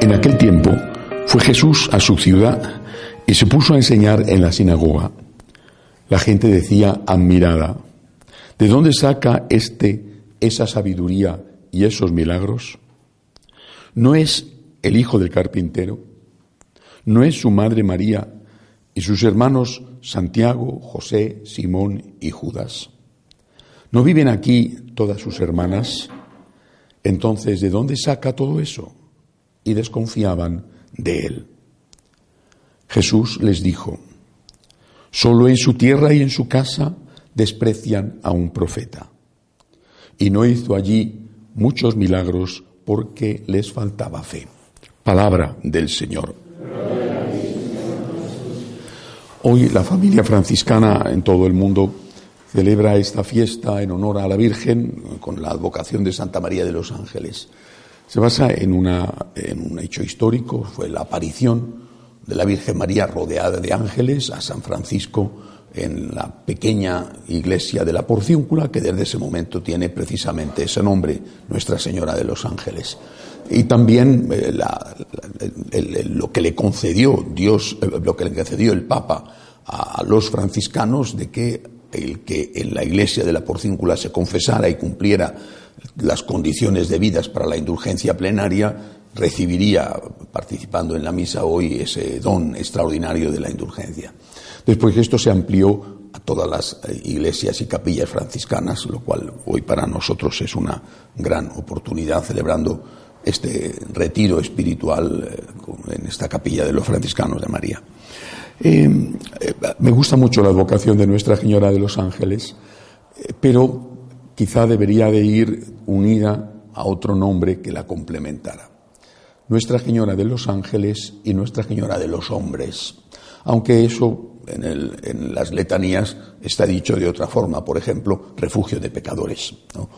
En aquel tiempo fue Jesús a su ciudad y se puso a enseñar en la sinagoga. La gente decía admirada, ¿de dónde saca este esa sabiduría y esos milagros? ¿No es el hijo del carpintero? ¿No es su madre María y sus hermanos Santiago, José, Simón y Judas? ¿No viven aquí todas sus hermanas? Entonces, ¿de dónde saca todo eso? Y desconfiaban de él. Jesús les dijo, solo en su tierra y en su casa desprecian a un profeta. Y no hizo allí muchos milagros porque les faltaba fe. Palabra del Señor. Hoy la familia franciscana en todo el mundo celebra esta fiesta en honor a la Virgen con la advocación de Santa María de los Ángeles. Se basa en, una, en un hecho histórico, fue la aparición de la Virgen María rodeada de ángeles a San Francisco en la pequeña iglesia de la Porciúncula, que desde ese momento tiene precisamente ese nombre, Nuestra Señora de los Ángeles. Y también eh, lo que le concedió Dios, eh, lo que le concedió el Papa a los franciscanos de que el que en la iglesia de la Porcíncula se confesara y cumpliera las condiciones debidas para la indulgencia plenaria, recibiría, participando en la misa hoy, ese don extraordinario de la indulgencia. Después esto se amplió a todas las eh, iglesias y capillas franciscanas, lo cual hoy para nosotros es una gran oportunidad celebrando este retiro espiritual eh, en esta capilla de los franciscanos de María. Eh, me gusta mucho la vocación de Nuestra Señora de los Ángeles, pero quizá debería de ir unida a otro nombre que la complementara. Nuestra Señora de los Ángeles y Nuestra Señora de los Hombres, aunque eso en, las letanías está dicho de otra forma, por ejemplo, refugio de pecadores,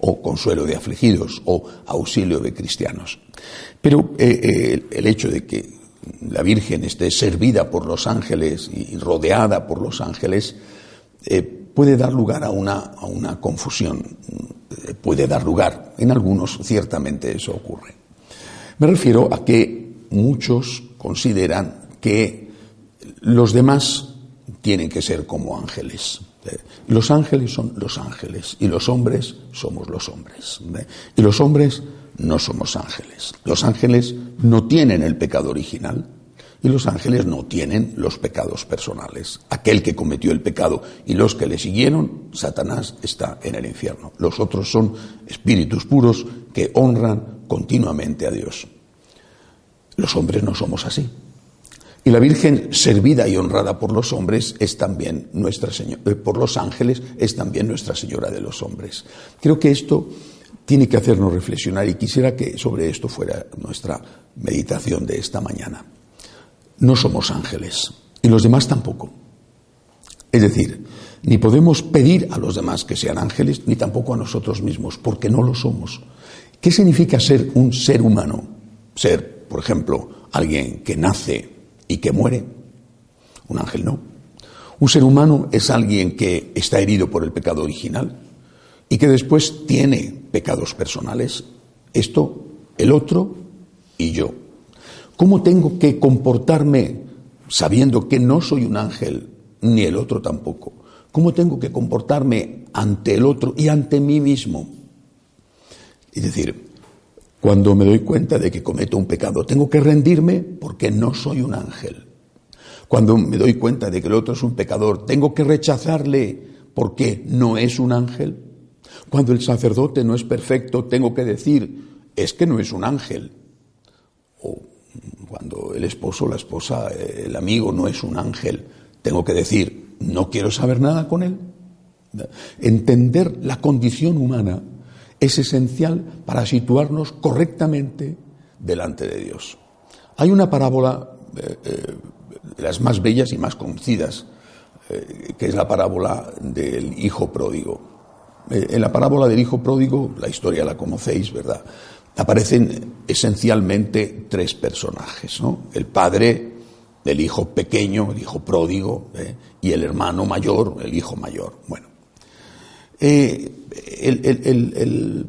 o consuelo de afligidos, o auxilio de cristianos. Pero el hecho de que la Virgen esté servida por los ángeles y rodeada por los ángeles, eh, puede dar lugar a una, a una confusión, eh, puede dar lugar, en algunos ciertamente eso ocurre. Me refiero a que muchos consideran que los demás tienen que ser como ángeles. Eh, los ángeles son los ángeles y los hombres somos los hombres. Y los hombres no somos ángeles. Los ángeles no tienen el pecado original y los ángeles no tienen los pecados personales. Aquel que cometió el pecado y los que le siguieron, Satanás está en el infierno. Los otros son espíritus puros que honran continuamente a Dios. Los hombres no somos así. Y la Virgen servida y honrada por los hombres es también nuestra Señora, eh, por los ángeles es también Nuestra Señora de los hombres. Creo que esto tiene que hacernos reflexionar y quisiera que sobre esto fuera nuestra meditación de esta mañana. No somos ángeles y los demás tampoco. Es decir, ni podemos pedir a los demás que sean ángeles, ni tampoco a nosotros mismos, porque no lo somos. ¿Qué significa ser un ser humano? Ser, por ejemplo, alguien que nace y que muere. Un ángel no. Un ser humano es alguien que está herido por el pecado original, y que después tiene pecados personales. Esto, el otro y yo. ¿Cómo tengo que comportarme sabiendo que no soy un ángel, ni el otro tampoco? ¿Cómo tengo que comportarme ante el otro y ante mí mismo? Es decir, cuando me doy cuenta de que cometo un pecado, tengo que rendirme porque no soy un ángel. Cuando me doy cuenta de que el otro es un pecador, tengo que rechazarle porque no es un ángel. Cuando el sacerdote no es perfecto, tengo que decir, es que no es un ángel. O cuando el esposo, la esposa, el amigo no es un ángel, tengo que decir, no quiero saber nada con él. Entender la condición humana es esencial para situarnos correctamente delante de Dios. Hay una parábola eh, eh, de las más bellas y más conocidas, eh, que es la parábola del hijo pródigo. En la parábola del hijo pródigo, la historia la conocéis, ¿verdad? Aparecen esencialmente tres personajes, ¿no? El padre, el hijo pequeño, el hijo pródigo, ¿eh? y el hermano mayor, el hijo mayor. Bueno, eh, el,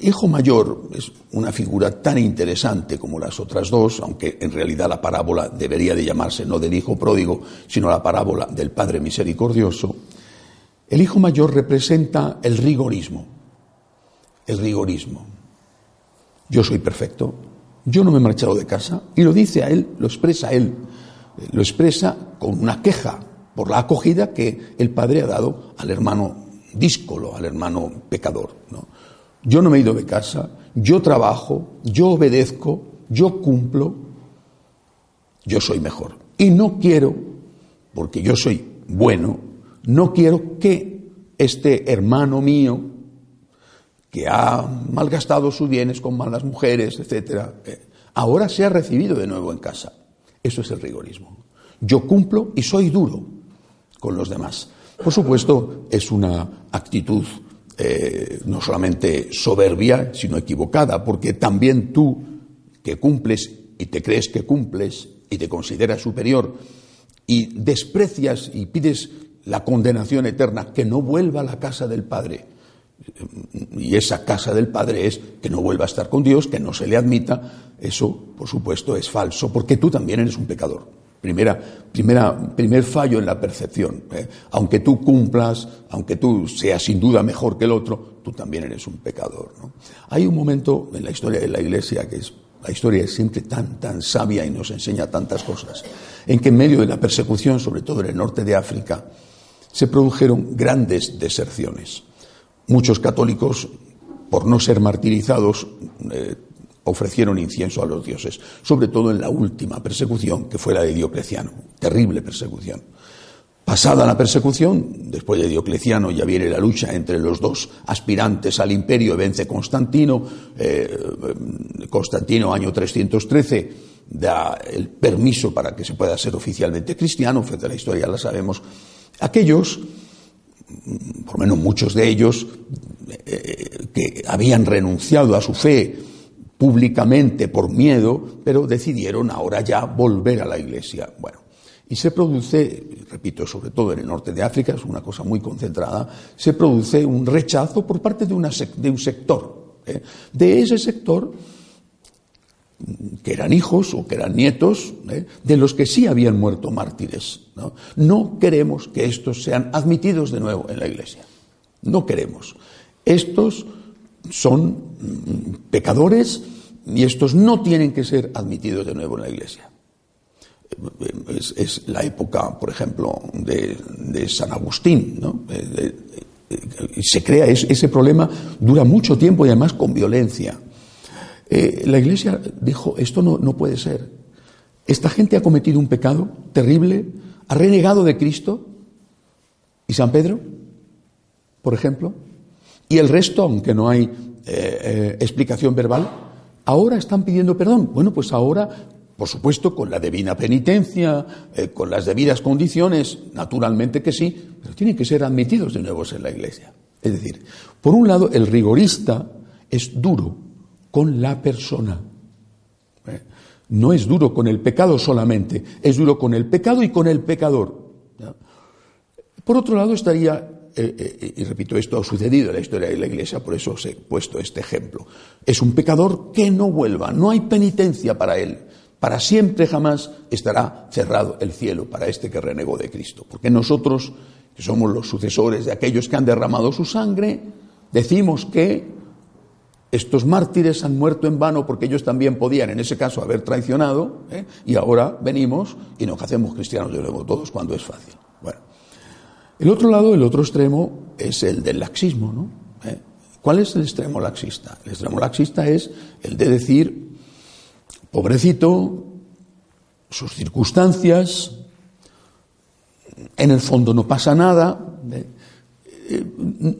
hijo mayor es una figura tan interesante como las otras dos, aunque en realidad la parábola debería de llamarse no del hijo pródigo, sino la parábola del Padre misericordioso. El hijo mayor representa el rigorismo, el rigorismo. Yo soy perfecto, yo no me he marchado de casa, y lo dice a él, lo expresa él, lo expresa con una queja por la acogida que el padre ha dado al hermano díscolo, al hermano pecador. Yo no me he ido de casa, yo trabajo, yo obedezco, yo cumplo, yo soy mejor. Y no quiero, porque yo soy bueno, no quiero que este hermano mío, que ha malgastado sus bienes con malas mujeres, etcétera, eh, ahora sea recibido de nuevo en casa. Eso es el rigorismo. Yo cumplo y soy duro con los demás. Por supuesto, es una actitud eh, no solamente soberbia, sino equivocada, porque también tú, que cumples y te crees que cumples y te consideras superior, y desprecias y pides la condenación eterna, que no vuelva a la casa del Padre. Y esa casa del Padre es que no vuelva a estar con Dios, que no se le admita. Eso, por supuesto, es falso, porque tú también eres un pecador. Primera, primera, primer fallo en la percepción. ¿eh? Aunque tú cumplas, aunque tú seas sin duda mejor que el otro, tú también eres un pecador. Hay un momento en la historia de la Iglesia que es la historia es siempre tan, tan sabia y nos enseña tantas cosas, en que en medio de la persecución, sobre todo en el norte de África, se produjeron grandes deserciones. Muchos católicos, por no ser martirizados, eh, ofrecieron incienso a los dioses, sobre todo en la última persecución, que fue la de Diocleciano, terrible persecución. Pasada la persecución, después de Diocleciano ya viene la lucha entre los dos aspirantes al imperio, vence Constantino, eh, Constantino año 313 da el permiso para que se pueda ser oficialmente cristiano, frente la historia la sabemos, aquellos, por lo menos muchos de ellos, eh, que habían renunciado a su fe públicamente por miedo, pero decidieron ahora ya volver a la iglesia. Bueno, y se produce, repito, sobre todo en el norte de África, es una cosa muy concentrada, se produce un rechazo por parte de, una, de un sector. ¿eh? De ese sector, que eran hijos o que eran nietos ¿eh? de los que sí habían muerto mártires. ¿no? no queremos que estos sean admitidos de nuevo en la iglesia. No queremos. Estos son mm, pecadores y estos no tienen que ser admitidos de nuevo en la iglesia. Es, la época, por ejemplo, de, San Agustín. ¿no? se crea ese problema, dura mucho tiempo y además con violencia. Eh, la iglesia dijo, esto no, no puede ser. Esta gente ha cometido un pecado terrible, ha renegado de Cristo. ¿Y San Pedro? Por ejemplo. Y el resto, aunque no hay eh, eh, explicación verbal, ahora están pidiendo perdón. Bueno, pues ahora, por supuesto, con la debida penitencia, con las debidas condiciones, naturalmente que sí, pero tienen que ser admitidos de nuevo en la Iglesia. Es decir, por un lado, el rigorista es duro con la persona. No es duro con el pecado solamente, es duro con el pecado y con el pecador. Por otro lado, estaría eh, eh, y repito, esto ha sucedido en la historia de la Iglesia, por eso os he puesto este ejemplo. Es un pecador que no vuelva, no hay penitencia para él. Para siempre jamás estará cerrado el cielo para este que renegó de Cristo. Porque nosotros, que somos los sucesores de aquellos que han derramado su sangre, decimos que estos mártires han muerto en vano porque ellos también podían, en ese caso, haber traicionado, ¿eh? y ahora venimos y nos hacemos cristianos de nuevo todos cuando es fácil. Bueno. El otro lado, el otro extremo, es el del laxismo. ¿no? ¿Eh? ¿Cuál es el extremo laxista? El extremo laxista es el de decir, pobrecito, sus circunstancias, en el fondo no pasa nada, ¿eh?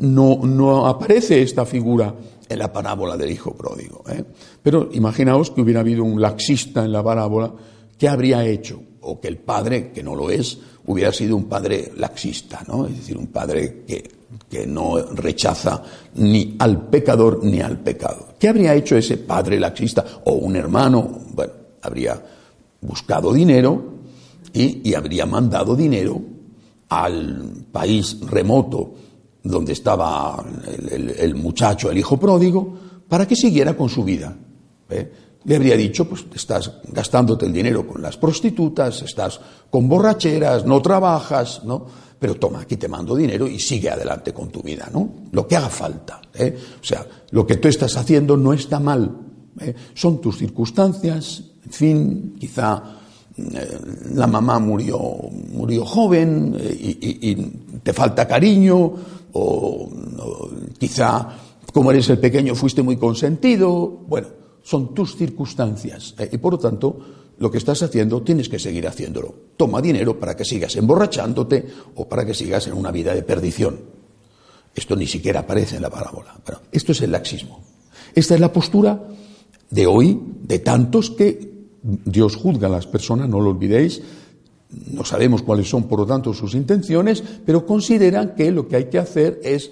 no, no, aparece esta figura en la parábola del hijo pródigo. ¿eh? Pero imaginaos que hubiera habido un laxista en la parábola, ¿qué habría hecho? O que el padre, que no lo es, hubiera sido un padre laxista, ¿no? Es decir, un padre que, que no rechaza ni al pecador ni al pecado. ¿Qué habría hecho ese padre laxista? O un hermano, bueno, habría buscado dinero y, habría mandado dinero al país remoto donde estaba el, muchacho, el hijo pródigo, para que siguiera con su vida. ¿eh? Le habría dicho, pues estás gastándote el dinero con las prostitutas, estás con borracheras, no trabajas, ¿no? Pero toma, aquí te mando dinero y sigue adelante con tu vida, ¿no? Lo que haga falta. ¿eh? O sea, lo que tú estás haciendo no está mal. ¿eh? Son tus circunstancias, en fin, quizá la mamá murió, murió joven y, te falta cariño, o quizá como eres el pequeño fuiste muy consentido. Bueno, son tus circunstancias. y por lo tanto, lo que estás haciendo tienes que seguir haciéndolo. Toma dinero para que sigas emborrachándote o para que sigas en una vida de perdición. Esto ni siquiera aparece en la parábola. esto es el laxismo. Esta es la postura de hoy, de tantos que Dios juzga a las personas, no lo olvidéis. No sabemos cuáles son, por lo tanto, sus intenciones, pero consideran que lo que hay que hacer es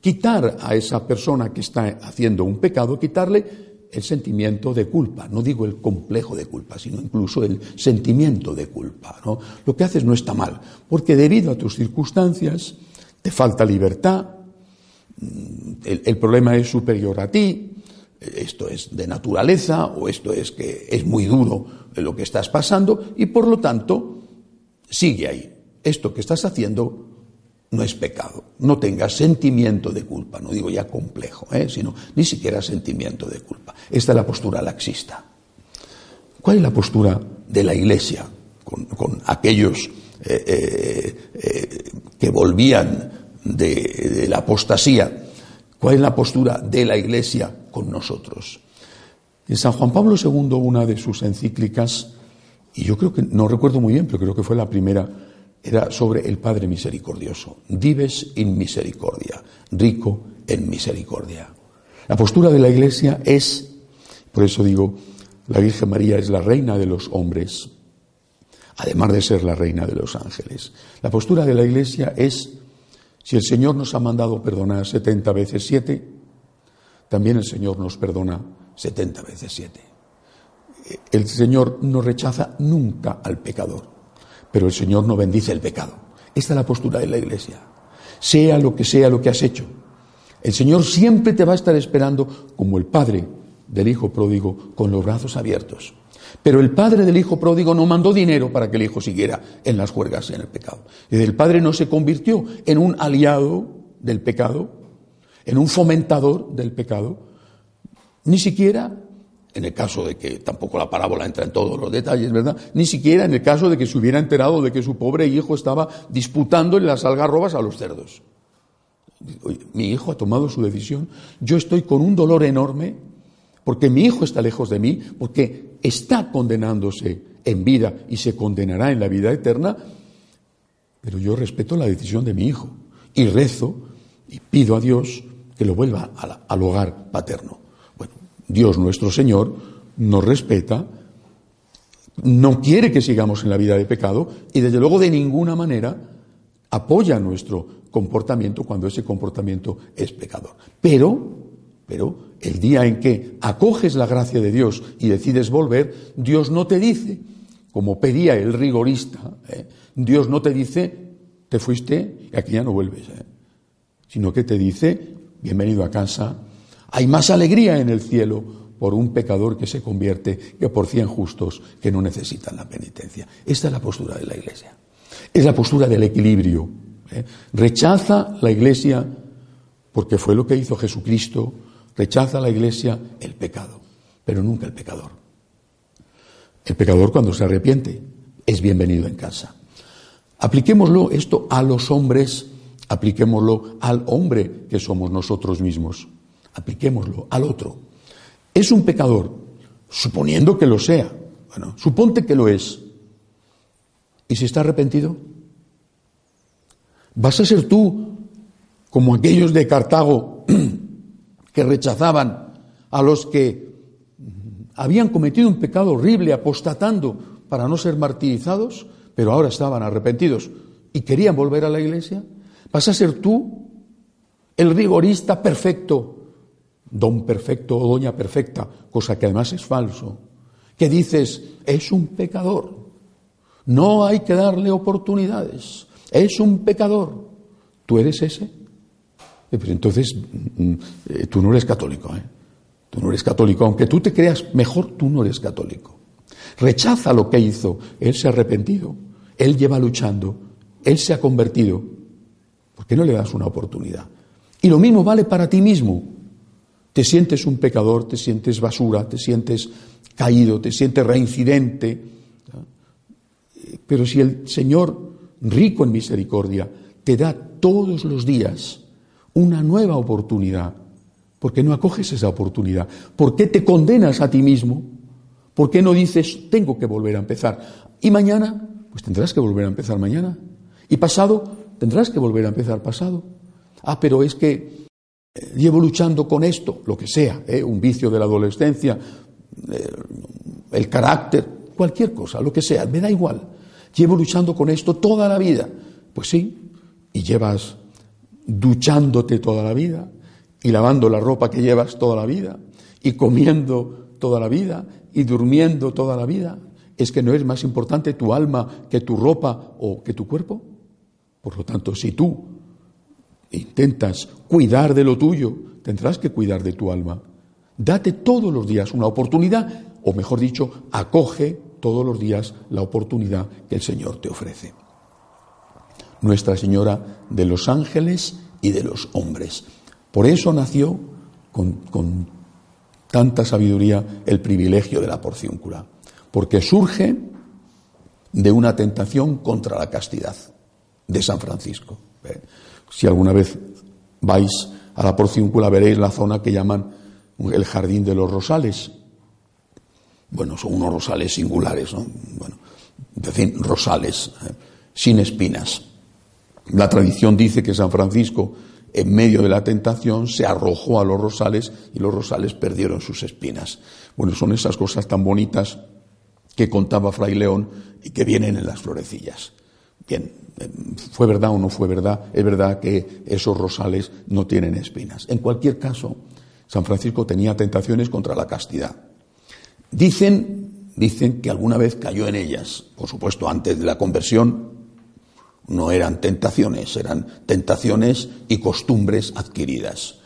quitar a esa persona que está haciendo un pecado, quitarle el sentimiento de culpa, no digo el complejo de culpa, sino incluso el sentimiento de culpa. ¿no? Lo que haces no está mal, porque debido a tus circunstancias te falta libertad, mm, el, problema es superior a ti, esto es de naturaleza o esto es que es muy duro lo que estás pasando y por lo tanto sigue ahí. Esto que estás haciendo no es pecado. No tengas sentimiento de culpa, no digo ya complejo, ¿eh? sino ni siquiera sentimiento de culpa. Esta es la postura laxista. ¿Cuál es la postura de la Iglesia con, aquellos eh, eh, que volvían de, la apostasía? ¿Cuál es la postura de la Iglesia con nosotros? En San Juan Pablo II, una de sus encíclicas, y yo creo que, no recuerdo muy bien, pero creo que fue la primera, era sobre el Padre misericordioso. Dives in misericordia, rico en misericordia. La postura de la Iglesia es, por eso digo, la Virgen María es la reina de los hombres, además de ser la reina de los ángeles. La postura de la Iglesia es, si el Señor nos ha mandado perdonar setenta veces siete, también el Señor nos perdona setenta veces siete. El Señor no rechaza nunca al pecador pero el Señor no bendice el pecado. Esta es la postura de la Iglesia. Sea lo que sea lo que has hecho, el Señor siempre te va a estar esperando como el Padre del Hijo pródigo con los brazos abiertos. Pero el padre del hijo pródigo no mandó dinero para que el hijo siguiera en las juergas en el pecado. El padre no se convirtió en un aliado del pecado, en un fomentador del pecado, ni siquiera en el caso de que tampoco la parábola entra en todos los detalles, ¿verdad? Ni siquiera en el caso de que se hubiera enterado de que su pobre hijo estaba disputando en las algarrobas a los cerdos. mi hijo ha tomado su decisión, yo estoy con un dolor enorme porque mi hijo está lejos de mí, porque está condenándose en vida y se condenará en la vida eterna, pero yo respeto la decisión de mi hijo y rezo y pido a Dios que lo vuelva al hogar paterno. Dios nuestro Señor nos respeta, no quiere que sigamos en la vida de pecado y desde luego de ninguna manera apoya nuestro comportamiento cuando ese comportamiento es pecador. Pero, pero el día en que acoges la gracia de Dios y decides volver, Dios no te dice, como pedía el rigorista, ¿eh? Dios no te dice, te fuiste y aquí ya no vuelves, ¿eh? sino que te dice, bienvenido a casa, hay más alegría en el cielo por un pecador que se convierte que por cien justos que no necesitan la penitencia. Esta es la postura de la Iglesia. Es la postura del equilibrio. ¿eh? Rechaza la Iglesia, porque fue lo que hizo Jesucristo, rechaza la Iglesia el pecado, pero nunca el pecador. El pecador cuando se arrepiente es bienvenido en casa. Apliquémoslo esto a los hombres, apliquémoslo al hombre que somos nosotros mismos apliquémoslo al otro. Es un pecador, suponiendo que lo sea. Bueno, suponte que lo es. ¿Y si está arrepentido? ¿Vas a ser tú como aquellos de Cartago que rechazaban a los que habían cometido un pecado horrible apostatando para no ser martirizados, pero ahora estaban arrepentidos y querían volver a la iglesia? ¿Vas a ser tú el rigorista perfecto don perfecto o doña perfecta, cosa que además es falso, que dices, es un pecador, no hay que darle oportunidades, es un pecador, ¿tú eres ese? Eh, pues entonces mm, eh, tú no eres católico, ¿eh? Tú no eres católico, aunque tú te creas mejor, tú no eres católico. Rechaza lo que hizo, él se ha arrepentido, él lleva luchando, él se ha convertido. ¿Por qué no le das una oportunidad? Y lo mismo vale para ti mismo. Te sientes un pecador, te sientes basura, te sientes caído, te sientes reincidente. Pero si el Señor, rico en misericordia, te da todos los días una nueva oportunidad, ¿por qué no acoges esa oportunidad? ¿Por qué te condenas a ti mismo? ¿Por qué no dices, tengo que volver a empezar? Y mañana, pues tendrás que volver a empezar mañana. Y pasado, tendrás que volver a empezar pasado. Ah, pero es que eh, llevo luchando con esto, lo que sea, ¿eh? un vicio de la adolescencia, eh, el carácter, cualquier cosa, lo que sea, me da igual. Llevo luchando con esto toda la vida. Pues sí, y llevas duchándote toda la vida, y lavando la ropa que llevas toda la vida, y comiendo toda la vida, y durmiendo toda la vida. ¿Es que no es más importante tu alma que tu ropa o que tu cuerpo? Por lo tanto, si tú intentas cuidar de lo tuyo, tendrás que cuidar de tu alma. Date todos los días una oportunidad, o mejor dicho, acoge todos los días la oportunidad que el Señor te ofrece. Nuestra Señora de los ángeles y de los hombres. Por eso nació con, tanta sabiduría el privilegio de la porciúncula, porque surge de una tentación contra la castidad de San Francisco. Si alguna vez vais a la porciúncula veréis la zona que llaman el jardín de los rosales. Bueno, son unos rosales singulares, ¿no? Bueno, en rosales, ¿eh? sin espinas. La tradición dice que San Francisco, en medio de la tentación, se arrojó a los rosales y los rosales perdieron sus espinas. Bueno, son esas cosas tan bonitas que contaba Fray León y que vienen en las florecillas. Bien, ¿fue verdad o no fue verdad? Es verdad que esos rosales no tienen espinas. En cualquier caso, San Francisco tenía tentaciones contra la castidad. Dicen, dicen que alguna vez cayó en ellas. Por supuesto, antes de la conversión no eran tentaciones, eran tentaciones y costumbres adquiridas.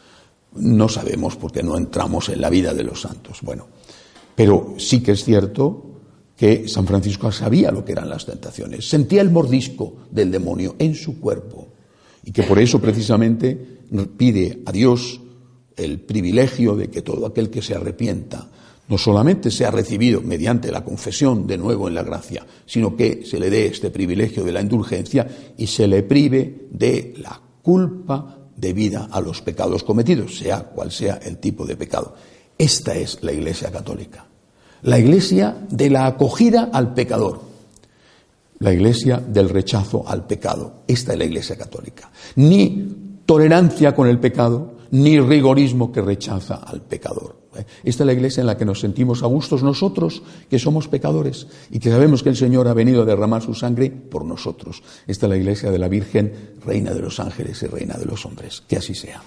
No sabemos porque no entramos en la vida de los santos. Bueno, pero sí que es cierto que San Francisco sabía lo que eran las tentaciones, sentía el mordisco del demonio en su cuerpo y que por eso precisamente pide a Dios el privilegio de que todo aquel que se arrepienta no solamente sea recibido mediante la confesión de nuevo en la gracia, sino que se le dé este privilegio de la indulgencia y se le prive de la culpa debida a los pecados cometidos, sea cual sea el tipo de pecado. Esta es la Iglesia católica la iglesia de la acogida al pecador, la iglesia del rechazo al pecado. Esta es la iglesia católica. Ni tolerancia con el pecado, ni rigorismo que rechaza al pecador. ¿eh? Esta es la iglesia en la que nos sentimos a gustos nosotros, que somos pecadores y que sabemos que el Señor ha venido a derramar su sangre por nosotros. Esta es la iglesia de la Virgen, Reina de los ángeles y Reina de los hombres. Que así sea.